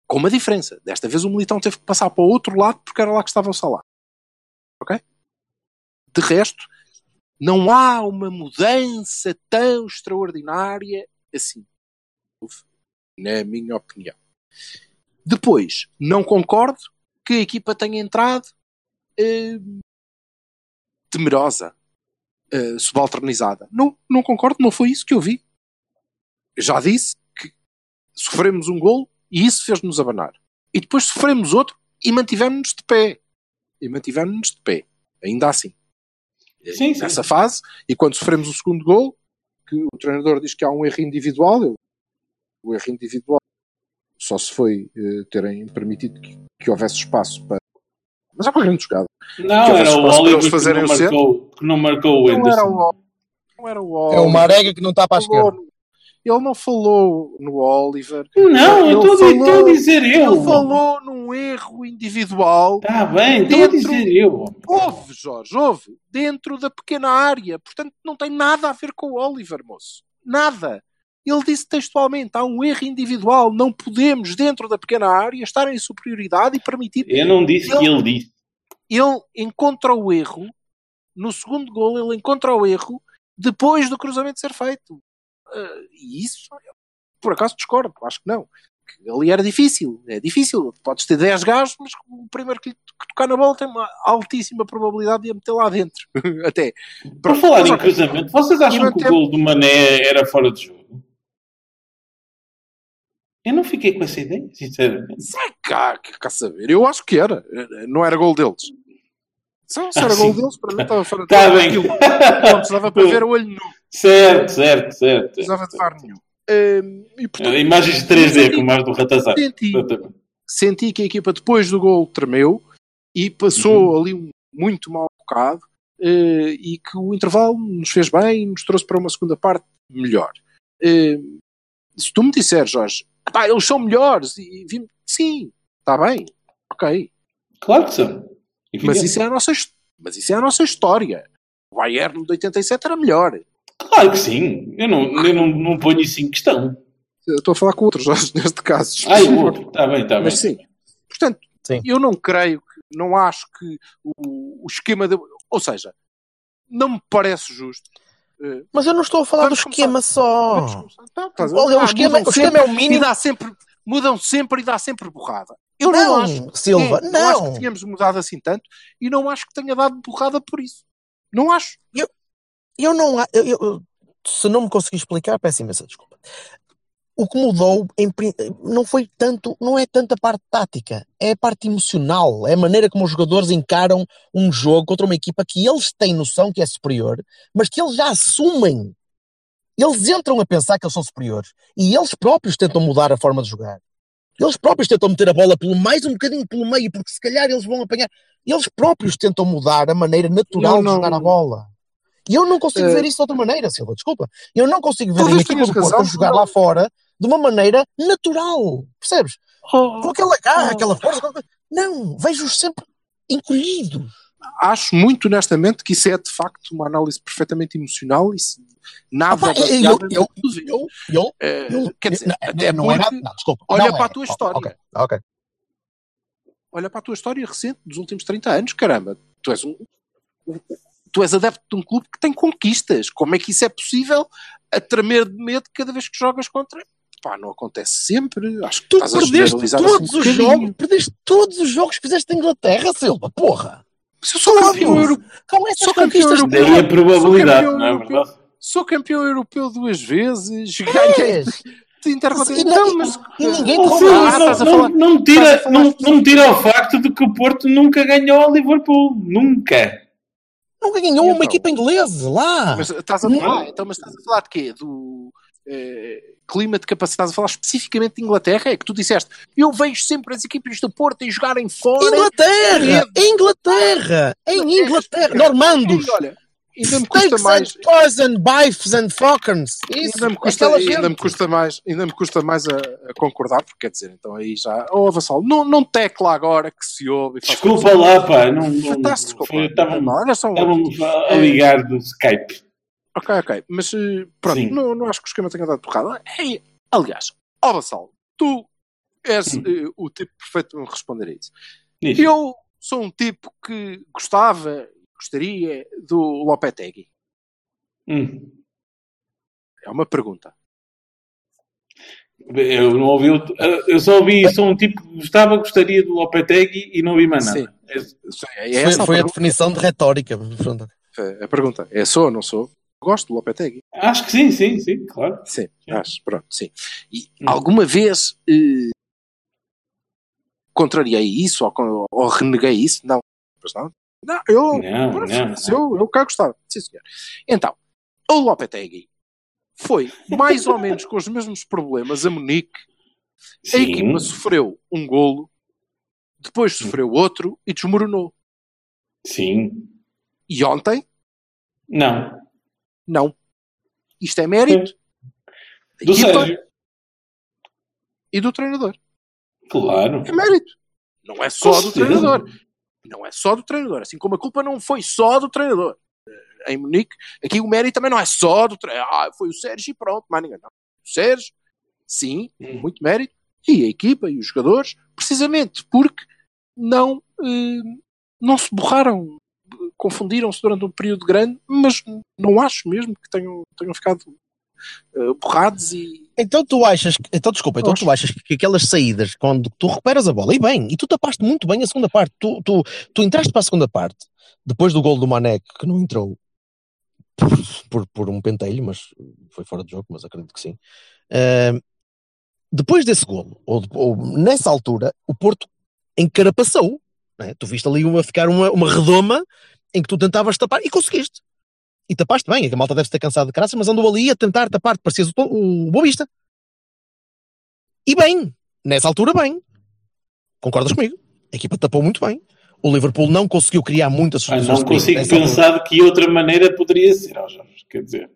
Com uma diferença. Desta vez o Militão teve que passar para o outro lado porque era lá que estava o Salah. Ok? De resto, não há uma mudança tão extraordinária assim. Na minha opinião. Depois, não concordo que a equipa tenha entrado eh, temerosa, eh, subalternizada. Não, não concordo, não foi isso que eu vi. Já disse que sofremos um gol e isso fez-nos abanar. E depois sofremos outro e mantivemos-nos de pé. E mantivemos-nos de pé. Ainda assim. Sim, sim. Nessa fase, e quando sofremos o segundo gol, que o treinador diz que há um erro individual, eu- o erro individual só se foi eh, terem permitido que, que houvesse espaço para Mas é uma grande jogada. Não, era eles- o Oliver que fazerem não, marcou, que não marcou o Não era Anderson. o não era o É o Oliver. Marega que não está para a esquerda. no- Ele não falou no Oliver. Não, eu estou a dizer- eu. Ele falou num erro individual. Está bem, estou a dizer eu. Houve, Jorge, houve. Dentro da pequena área. Portanto, não tem nada a ver com o Oliver, moço. Nada. Ele disse textualmente: há um erro individual. Não podemos, dentro da pequena área, estar em superioridade e permitir. Eu não disse que ele disse. Ele encontra o erro. No segundo gol, ele encontra o erro depois do cruzamento ser feito. Ah, e isso, por acaso, discordo. Acho que não. Que ali era difícil. É difícil. Podes ter 10 gajos, mas o primeiro que, tocar na bola tem uma altíssima probabilidade de a meter lá dentro. Até. Pronto, falar em cruzamento, vocês acham que o tem- gol do Mané era fora de jogo? Eu não fiquei com essa ideia, sinceramente. Sai cá, que cá saber. Eu acho que era. Não era gol deles. Se se era Ah, gol sim. deles, para mim estava fora de Tá bem. Não precisava para ver o olho nu. Certo, certo, certo. precisava de VAR nenhum. Hum, e, portanto, Imagens de 3D, como as do Ratazar. senti, senti que a equipa depois do gol tremeu e passou ali um muito mal bocado eh, e que o intervalo nos fez bem e nos trouxe para uma segunda parte melhor. Eh, se tu me disseres, Jorge, "Epá, eles são melhores, e, vim- sim, está bem, ok, Claro que são. mas isso, é a nossa, mas isso é a nossa história. O Bayern de 87 era melhor. Claro que sim. Eu não, eu não, não ponho isso em questão. Eu estou a falar com outros neste caso. Ah, o outro. Está bem, está bem. Mas sim. Portanto, Sim. eu não creio, que, não acho que o, o esquema. De, ou seja, não me parece justo. Eh, Mas eu não estou a falar Vamos do esquema Vamos só. começar. Então, a ver? Olha, o Ah, esquema, mudam o esquema é o sempre mínimo. E dá sempre, mudam sempre e dá sempre borrada. Eu não, Não, acho. Silva, é, não acho não. que tínhamos mudado assim tanto e não acho que tenha dado borrada por isso. Não acho. Eu não. a- Eu, eu- se não me conseguir explicar, peço imensa desculpa. O que mudou em não foi tanto, não é tanto a parte tática, é a parte emocional, é a maneira como os jogadores encaram um jogo contra uma equipa que eles têm noção que é superior, mas que eles já assumem. Eles entram a pensar que eles são superiores e eles próprios tentam mudar a forma de jogar. Eles próprios tentam meter a bola pelo mais um bocadinho pelo meio, porque se calhar eles vão apanhar. Eles próprios tentam mudar a maneira natural Eu de não- jogar a bola. E eu não consigo Eh, ver isso de outra maneira, Silva, desculpa. Eu não consigo ver a Talvez equipa tenhas do Porto razão, a jogar não. lá fora de uma maneira natural. Percebes? Com aquela garra, Oh. aquela força. Não, vejo-os sempre encolhidos. Acho muito honestamente que isso é de facto uma análise perfeitamente emocional e se- nada Opa, eu, baseada eu, eu, eu, eu, Eh, eu- quer dizer, não, até não é nada, não, desculpa. olha não para é. a tua história. Ok, ok. olha para a tua história recente dos últimos 30 anos, caramba, tu és um tu és adepto de um clube que tem conquistas. Como é que isso é possível a tremer de medo cada vez que jogas contra? Pá, não acontece sempre. Acho que Tu perdeste todos assim um os jogos, perdeste todos os jogos que fizeste na Inglaterra, Silva, porra. Mas eu sou campeão Todos. europeu. Com essas Sou campeão europeu. Daí a probabilidade, Sou campeão não é europeu. verdade? Sou campeão europeu duas vezes. Ganhei Intercontinental. Mas e ninguém Oh. Ah, não, tira, não, tira o facto de que o Porto nunca ganhou ao Liverpool. Nunca. Nunca ganhou uma então? equipa inglesa lá. Mas estás a falar, então, mas estás a falar de quê? Do clima de capacidade, a falar especificamente de Inglaterra? É que tu disseste, eu vejo sempre as equipas do Porto em jogarem fora. Inglaterra! Inglaterra! Em Inglaterra! Normandos! E olha, ainda me custa mais. and poison, bifes and falcons. Isso, Ainda me, custa, me mais, ainda me custa mais a, a concordar, porque quer dizer, então aí já. Oh, Vassal, não, não tecla agora que se ouve. Desculpa lá, pá. Não, não, só um- estava-me a ligar do Skype. Ok, ok. Mas eh, pronto, Sim. não, não acho que o esquema tenha dado porrada. Ei, aliás, ó Vassal, tu és Hum. eh, o tipo perfeito de responder a isso. Diz. Eu sou um tipo que gostava, gostaria do Lopetegui. Hum. É uma pergunta. Eu não ouvi. o- Eu só ouvi. Sou um tipo que gostava, gostaria do Lopetegui e não ouvi mais nada. Sim. É- É Foi, foi a definição de retórica. É a pergunta. É sou ou não sou? Gosto do Lopetegui. Acho que sim, sim, sim, claro. Sim, acho, pronto, sim. E Hum. alguma vez eh, contrariei isso ou, ou reneguei isso? Não. Pois não. Não, eu, Não, não, eu, eu cá gostava. Sim, senhor. Então, o Lopetegui foi mais ou menos com os mesmos problemas a Munique. A Sim. equipa sofreu um golo depois sofreu outro e desmoronou. Sim. E ontem, Não. Não. Isto é mérito Do equipa Sérgio. e do treinador. Claro. É mérito. Não é só do treinador. Não é só do treinador. Assim como a culpa não foi só do treinador. Eh, Em Munique, aqui o mérito também não é só do treinador. Ah, foi o Sérgio e pronto, mais ninguém. Não. O Sérgio, sim, Hum. muito mérito. E a equipa e os jogadores, precisamente porque não, eh, não se borraram, confundiram-se durante um período grande, mas não acho mesmo que tenham, tenham ficado eh, borrados e. Então tu achas, que- então desculpa, então tu achas que aquelas saídas, quando tu recuperas a bola, e bem, e tu tapaste muito bem a segunda parte, tu, tu, tu entraste para a segunda parte, depois do gol do Mané, que não entrou por, por, por um pentelho, mas foi fora de jogo, mas acredito que sim. Ah, depois desse golo, ou, ou nessa altura, o Porto encarapaçou, né? tu viste ali uma, ficar uma, uma redoma em que tu tentavas tapar e conseguiste. E tapaste bem, é que a malta deve ter cansado de graça, mas andou ali a tentar tapar, parecias o, o Vista. E bem, nessa altura bem. Concordas comigo? A equipa tapou muito bem. O Liverpool não conseguiu criar muitas Ah, soluções. não de perigo consigo altura. pensar de que outra maneira poderia ser, ó Jorge. Quer dizer.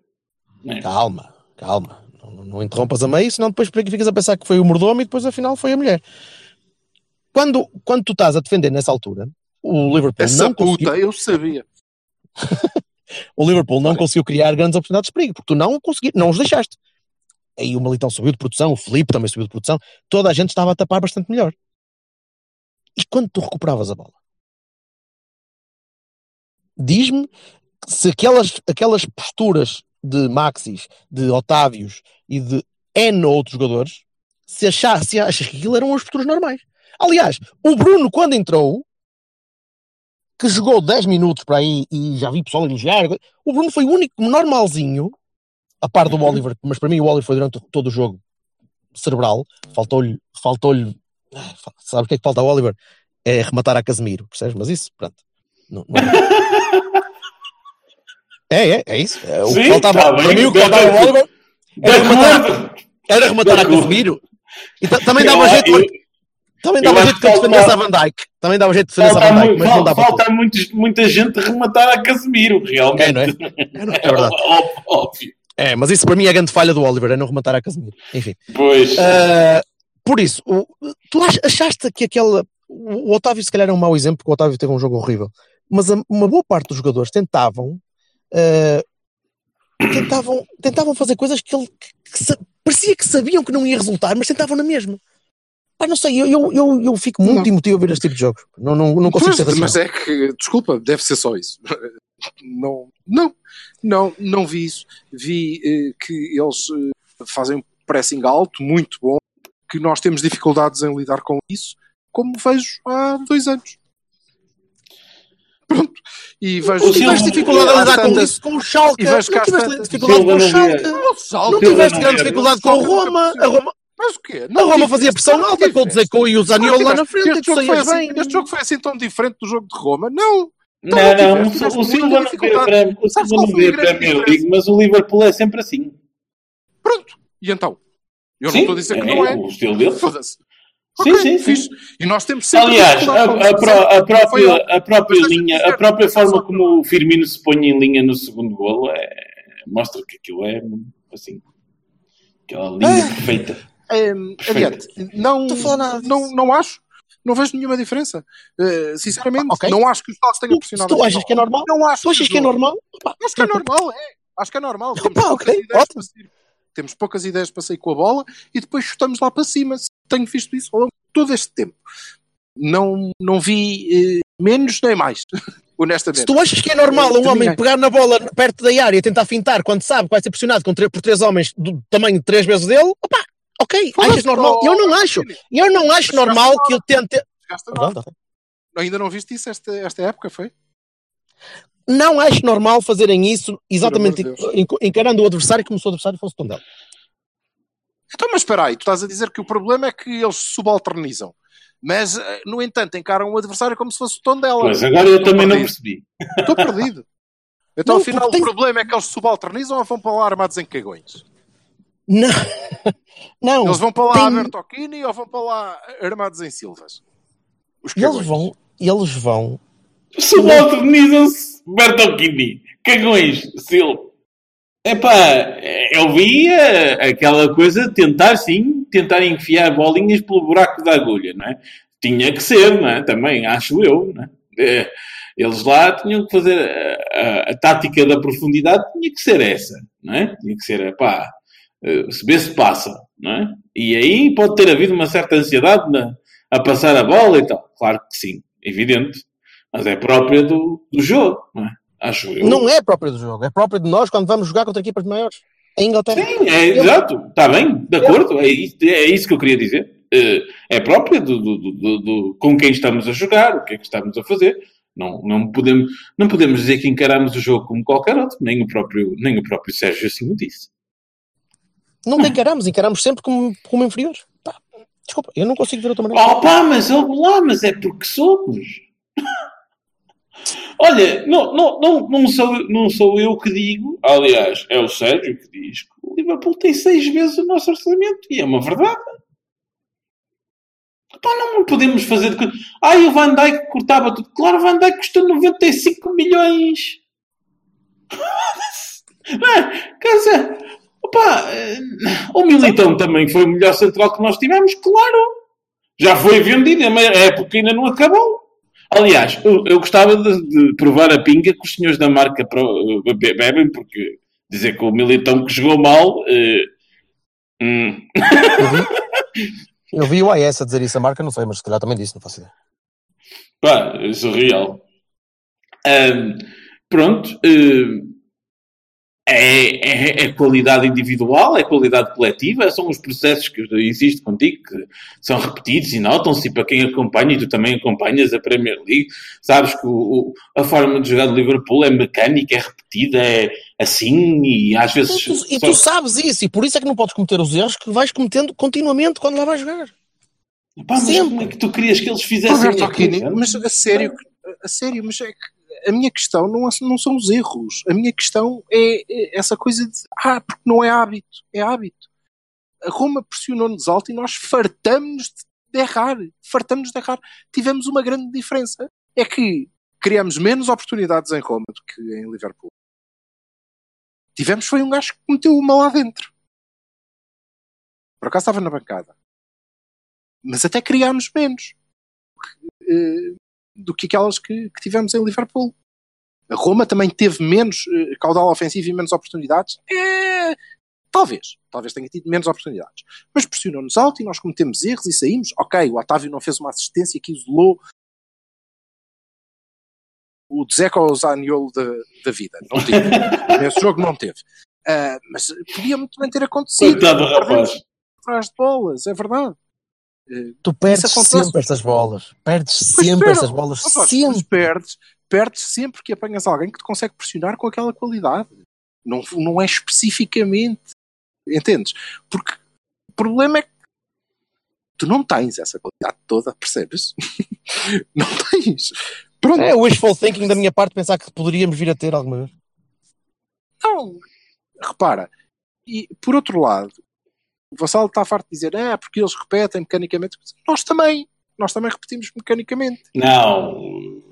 né? Calma, calma. Não, não interrompas a meio, senão depois ficas a pensar que foi o mordomo e depois afinal foi a mulher. Quando, quando tu estás a defender nessa altura, o Liverpool Essa não conseguiu, puta, eu sabia. o Liverpool não conseguiu criar grandes oportunidades de perigo, porque tu não conseguiste, não os deixaste. Aí o Militão subiu de produção, o Felipe também subiu de produção, toda a gente estava a tapar bastante melhor. E quando tu recuperavas a bola? Diz-me se aquelas, aquelas posturas de Maxis, de Otávios e de N outros jogadores, se se achas que aquilo eram as posturas normais. Aliás, o Bruno, quando entrou, que jogou 10 minutos para aí e já vi pessoal elogiar, o Bruno foi o único normalzinho, a par do Oliver, mas para mim o Oliver foi durante todo o jogo cerebral, faltou-lhe, faltou-lhe, ah, sabe o que é que falta ao Oliver? É rematar a Casemiro, percebes? Mas isso, pronto. Não- não- É, é, é isso. É, o que Sim, faltava, tá para mim o que faltava ao. Oliver era rematar, era rematar a. Casemiro. E ta- também dava jeito, também dava jeito que ele defendesse a Van Dijk. Também dava jeito de defendesse a Van muito, mas não falta, dava falta muitos- muita gente a rematar a Casemiro, realmente. É, não é? É, não é? É verdade. Óbvio. É, mas isso para mim é a grande falha do Oliver, é não rematar a Casemiro. Enfim. Pois. Ah, por isso, o- tu ach- achaste que aquela. O Otávio, se calhar, é um mau exemplo, porque o Otávio teve um jogo horrível. Mas a- uma boa parte dos jogadores tentavam. ah, tentavam, tentavam fazer coisas que ele. que- que parecia que sabiam que não ia resultar, mas tentavam na mesma. Pá, não sei, eu, eu, eu, eu fico muito Não. emotivo a ver este tipo de jogos. Não, não, não consigo racional. mas é que, desculpa, deve ser só isso. Não, não, não, não vi isso. Vi eh, que eles eh, fazem um pressing alto, muito bom, que nós temos dificuldades em lidar com isso, como vejo há dois anos. Pronto. E vejo O Tu tiveste dificuldade a lidar com isso, com o Schalke. E vejo Não tiveste dificuldade com o não Schalke. Não, Não tiveste não grande dificuldade com o Roma. A Roma Mas o quê? A Roma fazia pressão alta com o Dzeko e o Zaniolo lá na frente. Este tu jogo, foi assim, este jogo foi assim tão diferente do jogo de Roma? Não! Não, não não, muita não vê a dificuldade. Premier- o Silva não foi vê a a Premier? League, mas o Liverpool é sempre assim. Pronto. E então? Eu Sim, não estou a dizer que não é. o estilo dele. Foda-se. Sim, Ok, sim, sim. fixe. E nós temos sempre Aliás, a, a isso. pró- a própria, a própria linha, a própria forma como o Firmino se põe em linha no segundo golo é, mostra que aquilo é assim. Aquela linha Ah. perfeita. Perfeito. adiante. Não, não, não acho. Não vejo nenhuma diferença. Uh, sinceramente, Ok. não acho que os Salles tenham Tu, pressionado. tu assim. achas que é normal, Não acho tu achas que é normal, Acho que é normal, é. Acho que é normal. Temos, Opa, poucas ok, ideias para sair, temos poucas ideias para sair com a bola e depois chutamos lá para cima. Tenho visto isso ao longo de todo este tempo. Não, não vi eh, menos nem mais, honestamente. Se tu achas que é normal um homem pegar na bola perto da área e tentar fintar quando sabe que vai ser pressionado com por três homens do tamanho de três vezes dele, opá, ok, achas normal? Eu não acho. Eu não acho normal que ele tente. Ok. Ainda não viste isso esta, esta época, foi? Não acho normal fazerem isso exatamente encarando o adversário como se o adversário fosse Tondela. Então, mas espera aí, tu estás a dizer que o problema é que eles se subalternizam. Mas, eh, no entanto, encaram o adversário como se fosse o tom dela. Pois, agora eu também não perdido. percebi. Estou perdido. Então, Não, afinal, tem- o problema é que eles se subalternizam ou vão para lá armados em cagões? Não, não. Eles vão para lá tem- a Bertocchini ou vão para lá armados em Silvas? Os eles vão, eles vão. Subordinizam-se Bertolini. Cagões, Sil. Epá, eu vi eh, aquela coisa de tentar, sim, tentar enfiar bolinhas pelo buraco da agulha, não é? Tinha que ser, não é? Também, acho eu, não é? Eh, Eles lá tinham que fazer a, a- a tática da profundidade, tinha que ser essa, não é? Tinha que ser, epá, eh, se vê se passa, não é? E aí pode ter havido uma certa ansiedade na- a passar a bola e tal. Claro que sim, evidente. Mas é própria do, do jogo, não é? Acho eu. Não é própria do jogo, é própria de nós quando vamos jogar contra equipas maiores. Em Inglaterra. Sim, é exato. Está bem, de acordo. É isso, é isso que eu queria dizer. Eh, É própria do, do- do- do- do- com quem estamos a jogar, o que é que estamos a fazer. Não, não, podemos, não podemos dizer que encaramos o jogo como qualquer outro, nem o próprio, nem o próprio Sérgio assim o disse. Nunca encaramos, encaramos sempre como, como inferiores. Pá, desculpa, eu não consigo ver outra maneira. Oh pá, mas ouve lá, mas é porque somos. Olha, não, não, não, não, sou, não sou eu que digo, aliás, é o Sérgio que diz que o Liverpool tem seis vezes o nosso orçamento, e é uma verdade. Pá, não podemos fazer. Ai, o Van Dijk cortava tudo. Claro, o Van Dijk custou 95 milhões. Não é? Quer dizer, opá, eh, o Militão também foi o melhor central que nós tivemos, claro. Já foi vendido, a época ainda não acabou. Aliás, eu, eu gostava de, de provar a pinga que os senhores da marca pro- eh, be- bebem, porque dizer que o Militão que jogou mal. eh, hum, Eu vi o AS a dizer isso, a marca não sei, mas se calhar também disse, não faço ideia. Pá, é surreal. Ahm, pronto. eh, é, é, é qualidade individual, é qualidade coletiva, são os processos que eu insisto contigo, que são repetidos e notam-se, e para quem acompanha, e tu também acompanhas a Premier League, sabes que o, o- a forma de jogar de Liverpool é mecânica, é repetida, é assim, e às vezes... E tu, e só- tu sabes isso, e por isso é que não podes cometer os erros que vais cometendo continuamente quando lá vais jogar. Pá, mas sempre. como é que tu querias que eles fizessem Roberto a Aquini, coisa? mas a sério, a sério, mas é que a minha questão não, é- não são os erros. A minha questão é, é essa coisa de ah, porque não é hábito, é hábito. A Roma pressionou-nos alto e nós fartamos de errar. Fartamos de errar. Tivemos uma grande diferença. É que criamos menos oportunidades em Roma do que em Liverpool. Tivemos foi um gajo que meteu uma lá dentro. Por acaso estava na bancada. Mas até criámos menos eh, do que aquelas que, que tivemos em Liverpool. A Roma também teve menos eh, caudal ofensivo e menos oportunidades. É, talvez. Talvez tenha tido menos oportunidades. Mas pressionou-nos alto e nós cometemos erros e saímos. Ok, o Otávio não fez uma assistência que isolou o Dzeko ou o Zaniolo da, da vida. Não teve. Nesse jogo não teve. Ah, mas podia muito bem ter acontecido. Coitado do rapaz. Atrás de bolas, é verdade. Tu perdes sempre estas bolas. Perdes Pois sempre espera, estas bolas. Mas Sempre. perdes, perdes sempre que apanhas alguém que te consegue pressionar com aquela qualidade. Não, não é especificamente. Entendes? Porque o problema é que tu não tens essa qualidade toda, percebes? não tens. Pronto, É o wishful thinking da minha parte pensar que poderíamos vir a ter alguma vez. não. Repara, e por outro lado, o Vassal está farto de dizer, ah, porque eles repetem mecanicamente. Nós também. Nós também repetimos mecanicamente. Não.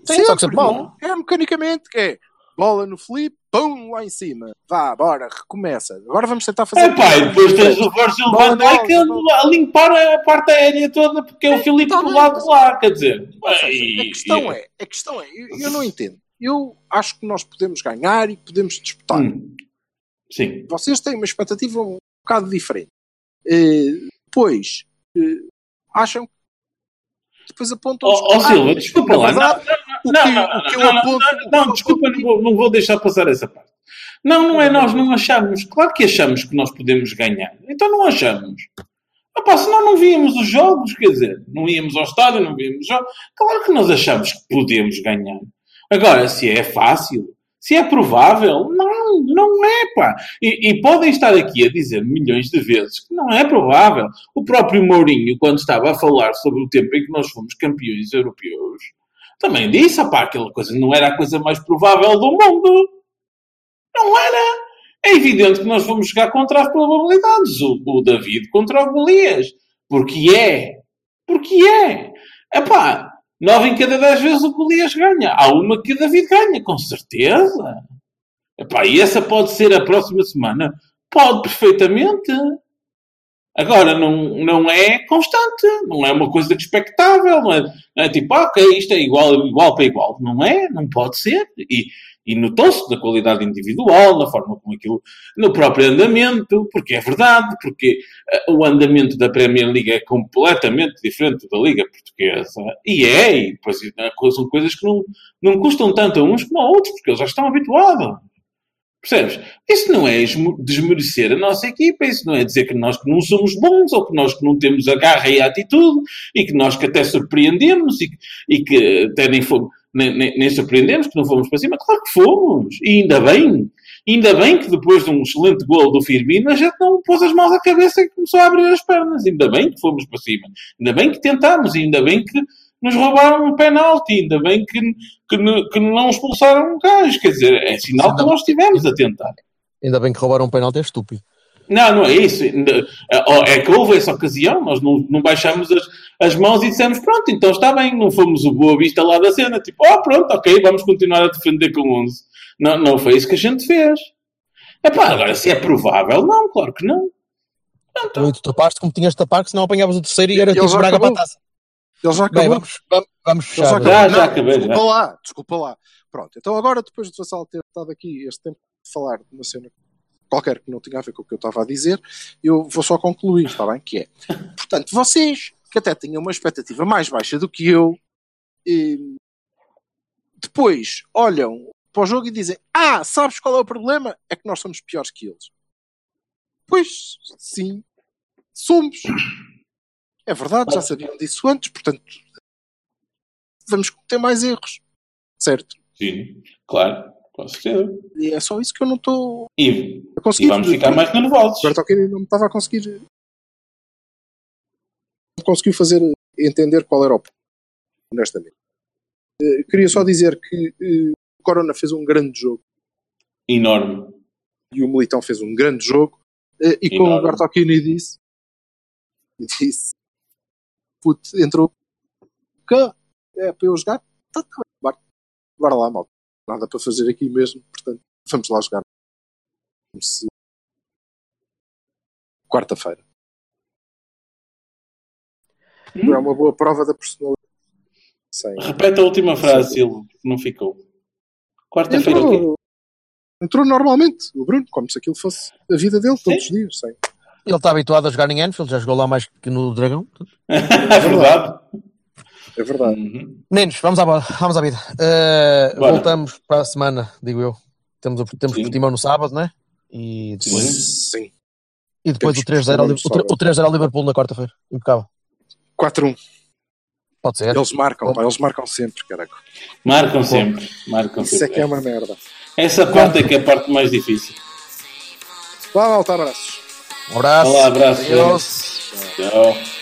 Sim, só que sempre mal. É mecanicamente, que é bola no flip, pum, lá em cima. Vá, bora, recomeça. Agora vamos tentar fazer. É pá, e depois tens o Virgil van Dijk bola, a, a limpar a parte aérea toda porque é o Filipe tá do lado de lá, quer dizer. Seja, a questão é, a questão é, eu, eu não entendo. Eu acho que nós podemos ganhar e podemos disputar. Hum. Sim. Vocês têm uma expectativa um bocado diferente. Eh, depois, eh, acham depois apontam Ó ó, Silva, desculpa lá. Não, não, que, não, o que eu não, não, aponto. não, não, desculpa, não vou, não vou deixar passar essa parte. Não, não é nós, não achamos. Claro que achamos que nós podemos ganhar. Então não achamos. Pá, senão não víamos os jogos, quer dizer, não íamos ao estádio, não víamos os jogos. Claro que nós achamos que podemos ganhar. Agora, se é fácil, se é provável, não, não é, pá. E, e podem estar aqui a dizer milhões de vezes que não é provável. O próprio Mourinho, quando estava a falar sobre o tempo em que nós fomos campeões europeus, também disse, pá, aquela coisa não era a coisa mais provável do mundo. Não era. É evidente que nós vamos jogar contra as probabilidades. O, o David contra o Golias. Porque é. Porque é. Epá, Nove em cada dez vezes o Golias ganha. Há uma que o David ganha, com certeza. Epá, e essa pode ser a próxima semana? Pode, perfeitamente. Agora, não, não é constante. Não é uma coisa expectável. Não é, não é tipo, ah, ok, isto é igual, igual para igual. Não é, não pode ser. E, e notou-se na qualidade individual, na forma como aquilo, no próprio andamento, porque é verdade, porque uh, o andamento da Premier League é completamente diferente da Liga Portuguesa. E é, e depois uh, são coisas que não, não custam tanto a uns como a outros, porque eles já estão habituados. Percebes? Isso não é desmerecer a nossa equipa, isso não é dizer que nós que não somos bons, ou que nós que não temos a garra e a atitude, e que nós que até surpreendemos, e, e que até nem fomos nem, nem, nem surpreendemos que não fomos para cima. Claro que fomos. E ainda bem. Ainda bem que depois de um excelente gol do Firmino, a gente não pôs as mãos à cabeça e começou a abrir as pernas. Ainda bem que fomos para cima. Ainda bem que tentámos. Ainda bem que nos roubaram um penalti. Ainda bem que, que, que não expulsaram um gajo. Quer dizer, é sinal que nós estivemos a tentar. Ainda bem que roubaram um penalti, é estúpido. Não, não é isso. É que houve essa ocasião, nós não, não baixamos as, as mãos e dissemos, pronto, então está bem, não fomos o Boa Vista lá da cena. Tipo, oh, pronto, ok, vamos continuar a defender com 11. Não, não foi isso que a gente fez. Epá, agora, se é provável, não, claro que não. Então, tu tapaste como tinhas de tapar, que senão apanhavas o terceiro e era teres Braga para a taça. Ele já acabou. Bem, vamos, vamos, vamos fechar. Já, já, já acabei. Desculpa já. lá, desculpa lá. Pronto, então agora, depois de Vassal ter estado aqui este tempo de falar de uma cena qualquer que não tinha a ver com o que eu estava a dizer, eu vou só concluir, está bem? Que é, portanto, vocês que até tinham uma expectativa mais baixa do que eu, depois olham para o jogo e dizem: Ah, sabes qual é o problema? É que nós somos piores que eles. Pois, sim, somos. É verdade, já sabiam disso antes, portanto, vamos ter mais erros, certo? Sim, claro. Com certeza. E é só isso que eu não estou e. E vamos ficar mais nervosos. Agora que não me estava a conseguir. Não conseguiu fazer entender qual era o ponto, honestamente. Uh, queria só dizer que uh, o Corona fez um grande jogo. Enorme. E o Militão fez um grande jogo. Uh, e como o Bertocchini disse, disse, put, entrou cá, é para eu jogar, tá, tá, bora lá, malta nada para fazer aqui mesmo, portanto, vamos lá jogar. Se... Quarta-feira. Hum? É uma boa prova da personalidade. Sem... Repete a última frase, Silvio, não ficou. Quarta-feira quê? Entrou normalmente, o Bruno, como se aquilo fosse a vida dele todos Sim. os dias. Sem... Ele está habituado a jogar em Anfield, já jogou lá mais que no Dragão. é verdade. É verdade. Uhum. Meninos, vamos à, vamos à vida. Uh, voltamos para a semana, digo eu. Temos, temos Portimão no sábado, não é? E depois, Sim. E depois temos o 3-0 ao, o 3 ao Liverpool na quarta-feira. Impecável. 4-1. Pode ser. Eles marcam, pá, eles marcam sempre, caraca. Marcam sempre. Marcam Isso sempre. é que é uma merda. Essa parte é que é a parte mais difícil. Vá, malta, abraços. Um abraço. Olá, abraços. Tchau.